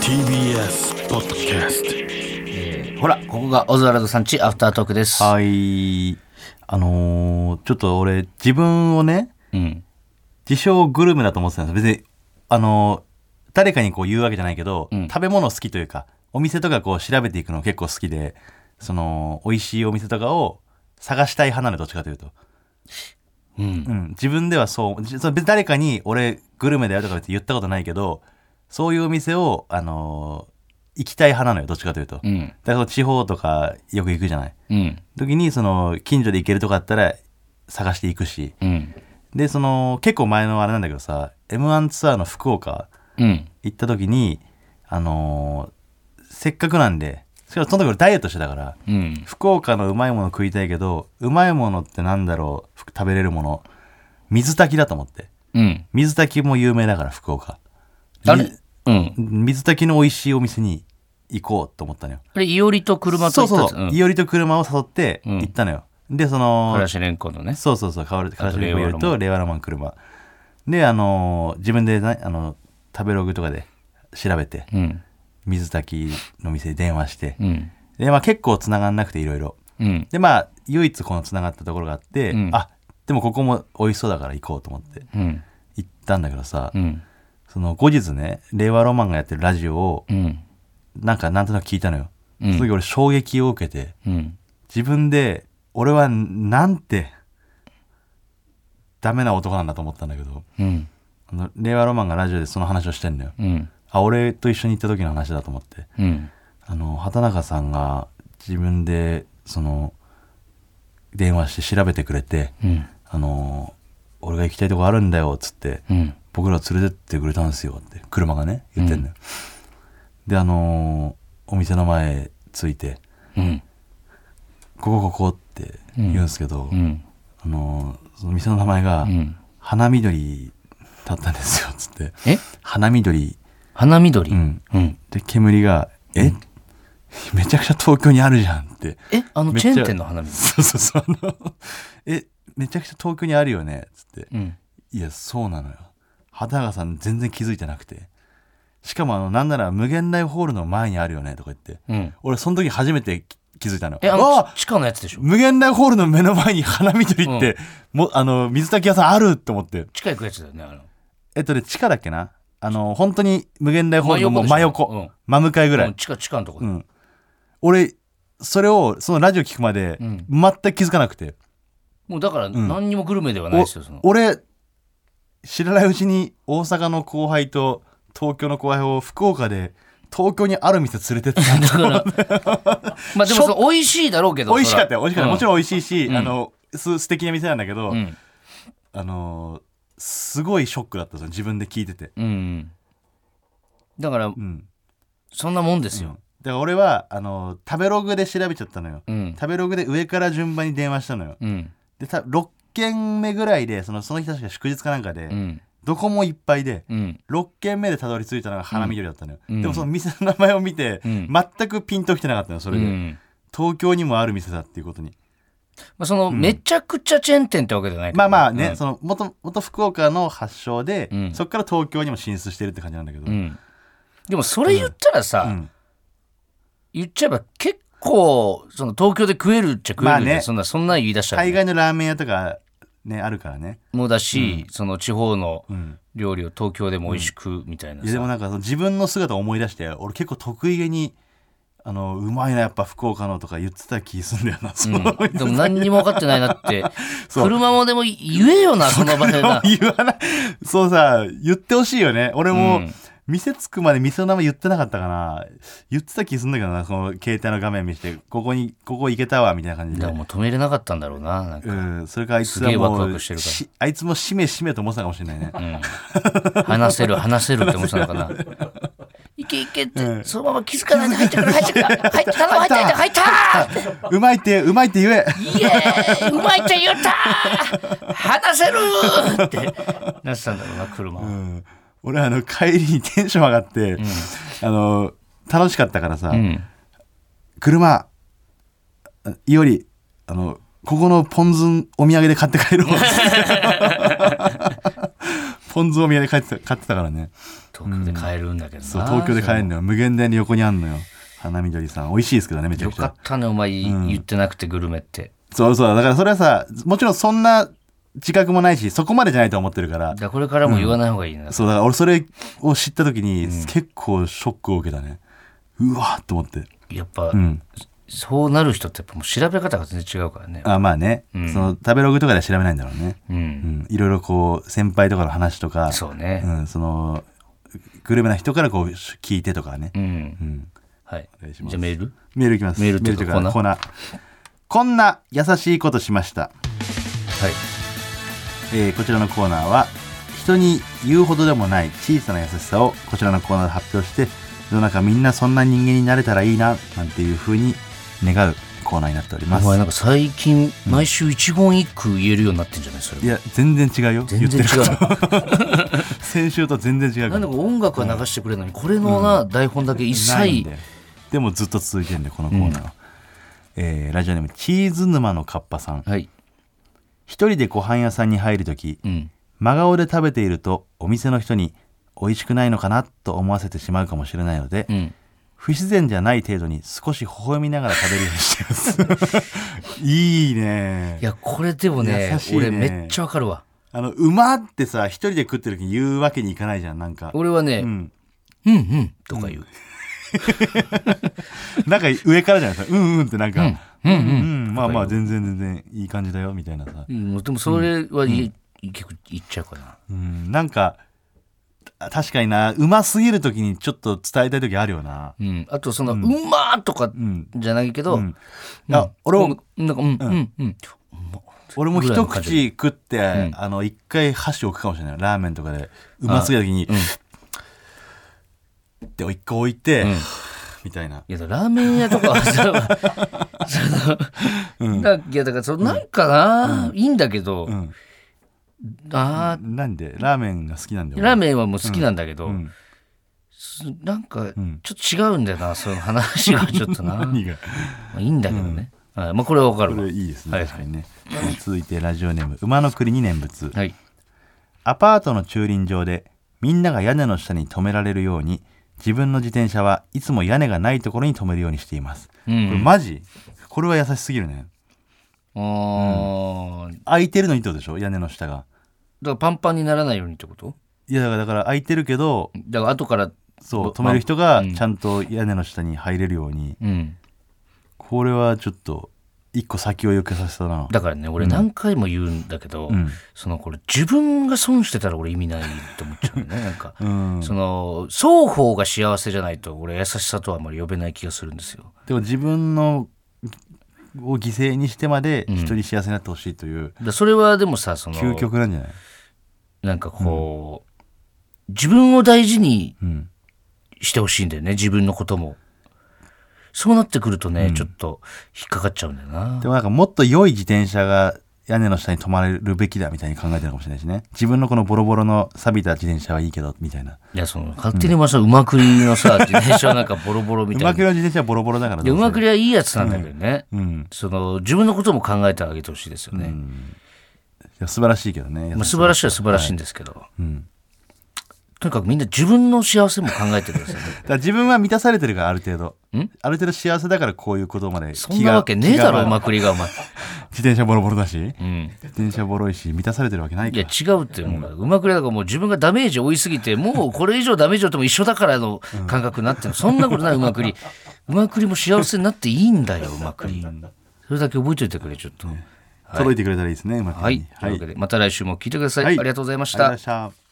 TBS ポッドキャストえーほら、ここがオズワルドさんちアフタートークです。はい。あのーちょっと俺、自分をね、うん。自称グルメだと思ってたんです別に、あのー誰かにこう言うわけじゃないけど、うん食べ物好きというか、お店とかこう調べていくの結構好きで、その、美味しいお店とかを探したい派なの、どっちかというと。うん。うん。自分ではそう、別に誰かに俺グルメだよとかって言ったことないけど、そういうお店を、あのー行きたい派なのよ、どっちかというと。うん。だから地方とかよく行くじゃない。うん。時にその近所で行けるとこあったら探していくしうん。でその結構前のあれなんだけどさ m 1ツアーの福岡うん。行った時にあのーせっかくなんでしかもその時俺ダイエットしてたからうん。福岡のうまいもの食いたいけどうまいものってなんだろうふ食べれるもの水炊きだと思ってうん。水炊きも有名だから福岡あれ？うん。水炊きの美味しいお店に行こうと思ったのよあれ、いおりと車とそう行ったやつそうそう、いおりと車を誘ってうん行ったのよ、でそのからしれんこのね。そうそうそう、変わる、からしれんこ令和ロマンよりと令和ロマン車。で、あのー自分でな、あの、食べログとかで調べて、うん。水炊きの店に電話して、うん。で、まあ結構繋がんなくていろいろ。うん。で、まあ、唯一この繋がったところがあって、うんあ、でもここも美味しそうだから行こうと思ってうん。行ったんだけどさ、うん。その後日ね、令和ロマンがやってるラジオを、うん。なんかなんとなく聞いたのよ。うんその時俺衝撃を受けて、うん。自分で、俺はなんて、ダメな男なんだと思ったんだけど、うん。あの令和ロマンがラジオでその話をしてんのよ。うん。あ、俺と一緒に行った時の話だと思って。うん。あの、畑中さんが自分で、その、電話して調べてくれて、うん。あの、俺が行きたいとこあるんだよ、つって、うん。僕ら連れてってくれたんですよ、って、車がね、言ってんのよ。で、あの、お店の前着いて、うん。ここここって言うんですけど、うん。あの、その店の名前がう、ん。花緑だったんですよ、つって。え？花緑。花緑？うん。うん。で、煙が、え、めちゃくちゃ東京にあるじゃんって。え？あのチェーン店の花緑そうそうそう。あの、え、めちゃくちゃ東京にあるよねつって。うん。いや、そうなのよ。畑中さん全然気づいてなくて。しかもあの、なんなら無限大ホールの前にあるよねとか言って。うん。俺、その時初めて気気づいたの。え、あの、地下のやつでしょ？無限大ホールの目の前に花緑って、もあの、水炊き屋さんあるって思って。地下行くやつだよね、あの。えっとね、地下だっけな？あの、本当に無限大ホールのもう真真横。横でしょ？真向かいぐらい。うん地下、地下のとこで。うん。俺、それを、そのラジオ聞くまで、うん全く気づかなくて。もうだから、ん何にもグルメではないですよ、その。お俺、知らないうちに大阪の後輩と東京の後輩を福岡で、東京にある店連れてってたんだだから、まあでも美味しいだろうけど。美味しかったよ、美味しかった。もちろろん美味しいし、うんあの、す素敵な店なんだけど、ん。うん。あの、すごいショックだった自分で聞いてて。うん。だからう、ん。そんなもんですよ。だから俺は、あの、食べログで調べちゃったのよ。うん。食べログで上から順番に電話したのよ。うん。で、た6軒目ぐらいで、そのその日確か祝日かなんかで、うん。どこもいっぱいで、うん。6軒目でたどり着いたのが花緑だったのよ、うん。でもその店の名前を見て、うん。全くピンときてなかったのよそれで、うん。東京にもある店だっていうことに。まあ、その、めちゃくちゃチェーン店ってわけじゃないからまあまあね、うん。その元元福岡の発祥で、うん。そこから東京にも進出してるって感じなんだけど、うん。でもそれ言ったらさ、うん。言っちゃえば結構その東京で食えるっちゃ食えるじゃん、まあねそんなそんなん言い出したらね、海外のラーメン屋とかねあるからね、もうだし、その地方のうん、料理を東京でも美味しくみたいないさ、やでもなんかその自分の姿を思い出して俺結構得意げにあのうまいなやっぱ福岡のとか言ってた気すんだよな、うん。でも何にも分かってないなって そう。車もでも言えよなその場でな言わない。そうさ言ってほしいよね。俺も、うん店着くまで店の名前言ってなかったかな言ってた気すんだけどなその携帯の画面見せてここにここ行けたわみたいな感じで。でももう止めれなかったんだろうななんか、うんそれからあいつすげえワクはもうワクしてるから。しあいつもしめしめと思ってたかもしれないね。うん、話せる話せるって思ってたのかな。いけいけって、そのまま気づかないで入ってくる入ってくる入って頼む入った。入った。入った。うまいってうまいって言え。イエーイうまいって言った。話せるってなってたんだろうな車。は、うん俺あの帰りにテンション上がって、あの楽しかったからさ、うん。車いおりあのここのポン酢お土産で買って帰ろう。ポン酢を宮で買ってた買ってたからね。東京で買えるんだけどな、そう東京で買えるのよ。無限大の横にあんのよ。花緑さん。美味しいですけどねめちゃくちゃ。よかったねお前言ってなくてグルメって、そうそう。だからそれはさもちろんそんな自覚もないしそこまでじゃないと思ってるから。だからこれからも言わない方がいいな、そうだから俺それを知った時に結構ショックを受けたね。うわーっと思って。やっぱ、うん。そうなる人ってやっぱもう調べ方が全然違うからね。あまあね、その食べログとかでは調べないんだろうね。うん、うん。いろいろこう先輩とかの話とかそうね。うん、そのグルメな人からこう聞いてとかね、うん、うん、はい。お願いします。じゃあメール？メールいきます。メールっていうかメコーナー。こんな優しいことしました、はいえーこちらのコーナーは人に言うほどでもない小さな優しさをこちらのコーナーで発表して世の中みんなそんな人間になれたらいいななんていう風に願うコーナーになっております。お前なんか最近毎週一言一句言えるようになってんじゃない？それいや全然違うよ。全然違う。先週と全然違うなんでか音楽は流してくれるのにこれのな、台本だけ一切ででもずっと続いてるんでこのコーナーは、えーラジオネームチーズ沼のカッパさん。はい一人でご飯屋さんに入るときうん。真顔で食べているとお店の人に美味しくないのかなと思わせてしまうかもしれないので、うん。不自然じゃない程度に少し微笑みながら食べるようにしてます。いいね。いやこれでもねね。俺めっちゃわかるわ。あのうまってさ一人で食ってる時に言うわけにいかないじゃんなんか。俺はね、うん、うんうんうんとか言う、なんか上からじゃないですか。うんうんってなんか、うんうん。うん。うんまあまあ全然全然いい感じだよみたいなさ、うん、でもそれは言,、結構言っちゃうかな。うん、なんかあ確かにな。うますぎる時にちょっと伝えたい時あるよな。うん、あとその、うまーとかうんじゃないけど、うん。俺もなんかうんうん。うん俺も一口食って、ん。あの一回箸置くかもしれない。ラーメンとかで。うますぎた時に、で一回置いて、んみたいな。いやだラーメン屋とかはさ その、だいやだからそのなんかな、いいんだけど、ん。あなんでラーメンが好きなんだーよラーメンはもう好きなんだけど、なんかん。ちょっと違うんだよなその話がちょっとな。ま 何が？あいいんだけどね、はい。まあ、これはわかるこわれいいですね、はい確かにね。続いてラジオネーム馬の栗に念仏。はい。アパートの駐輪場でみんなが屋根の下に止められるように自分の自転車はいつも屋根がないところに止めるようにしています、うん。これマジ？これは優しすぎるね。あー。だか空いてるのにってことでしょ？屋根の下が。らパンパンにならないようにってこと？いやだからだから空いてるけどだから後からそうぼ止める人がうん。ちゃんと屋根の下に入れるように、うん。これはちょっと一個先を行けさせたな。だからね俺何回も言うんだけど、うん。そのこれ自分が損してたら俺意味ないと思っちゃうね。なんか、うん。その双方が幸せじゃないと俺優しさとはあんまり呼べない気がするんですよ。でも自分のを犠牲にしてまで人に幸せになってほしいというだそれはでもさその究極なんじゃない？なんかこう、自分を大事にうん。してほしいんだよね自分のこともそうなってくるとね、ちょっと引っかかっちゃうんだよな。でもなんかもっと良い自転車が屋根の下に止まれるべきだみたいに考えてるかもしれないしね。自分のこのボロボロの錆びた自転車はいいけどみたいな。いやその勝手にまさうまくりのさ 自転車はなんかボロボロみたいな。うまくの自転車はボロボロだからうまくりりはいいやつなんだけどね、うん。その自分のことも考えてあげてほしいですよね、いや素晴らしいけどね。まあ、素晴らしいは素晴らしいんですけど、うんとにかくみんな自分の幸せも考えてくださいね。だ自分は満たされてるからある程度。ある程度幸せだからこういうことまでそんなわけねえだろうまくりがお前、自転車ボロボロだし。うん、自転車ボロいし満たされてるわけないかいやら。違うってもううまくりだからもう自分がダメージを負いすぎてもうこれ以上ダメージを負っても一緒だからの感覚になってる、そんなことないうまくりうまくりも幸せになっていいんだようまくりそれだけ覚えておいてくれちょっと、届いてくれたらいいですねうまくはい、にというわけでまた来週も聞いてください、はい。ありがとうございました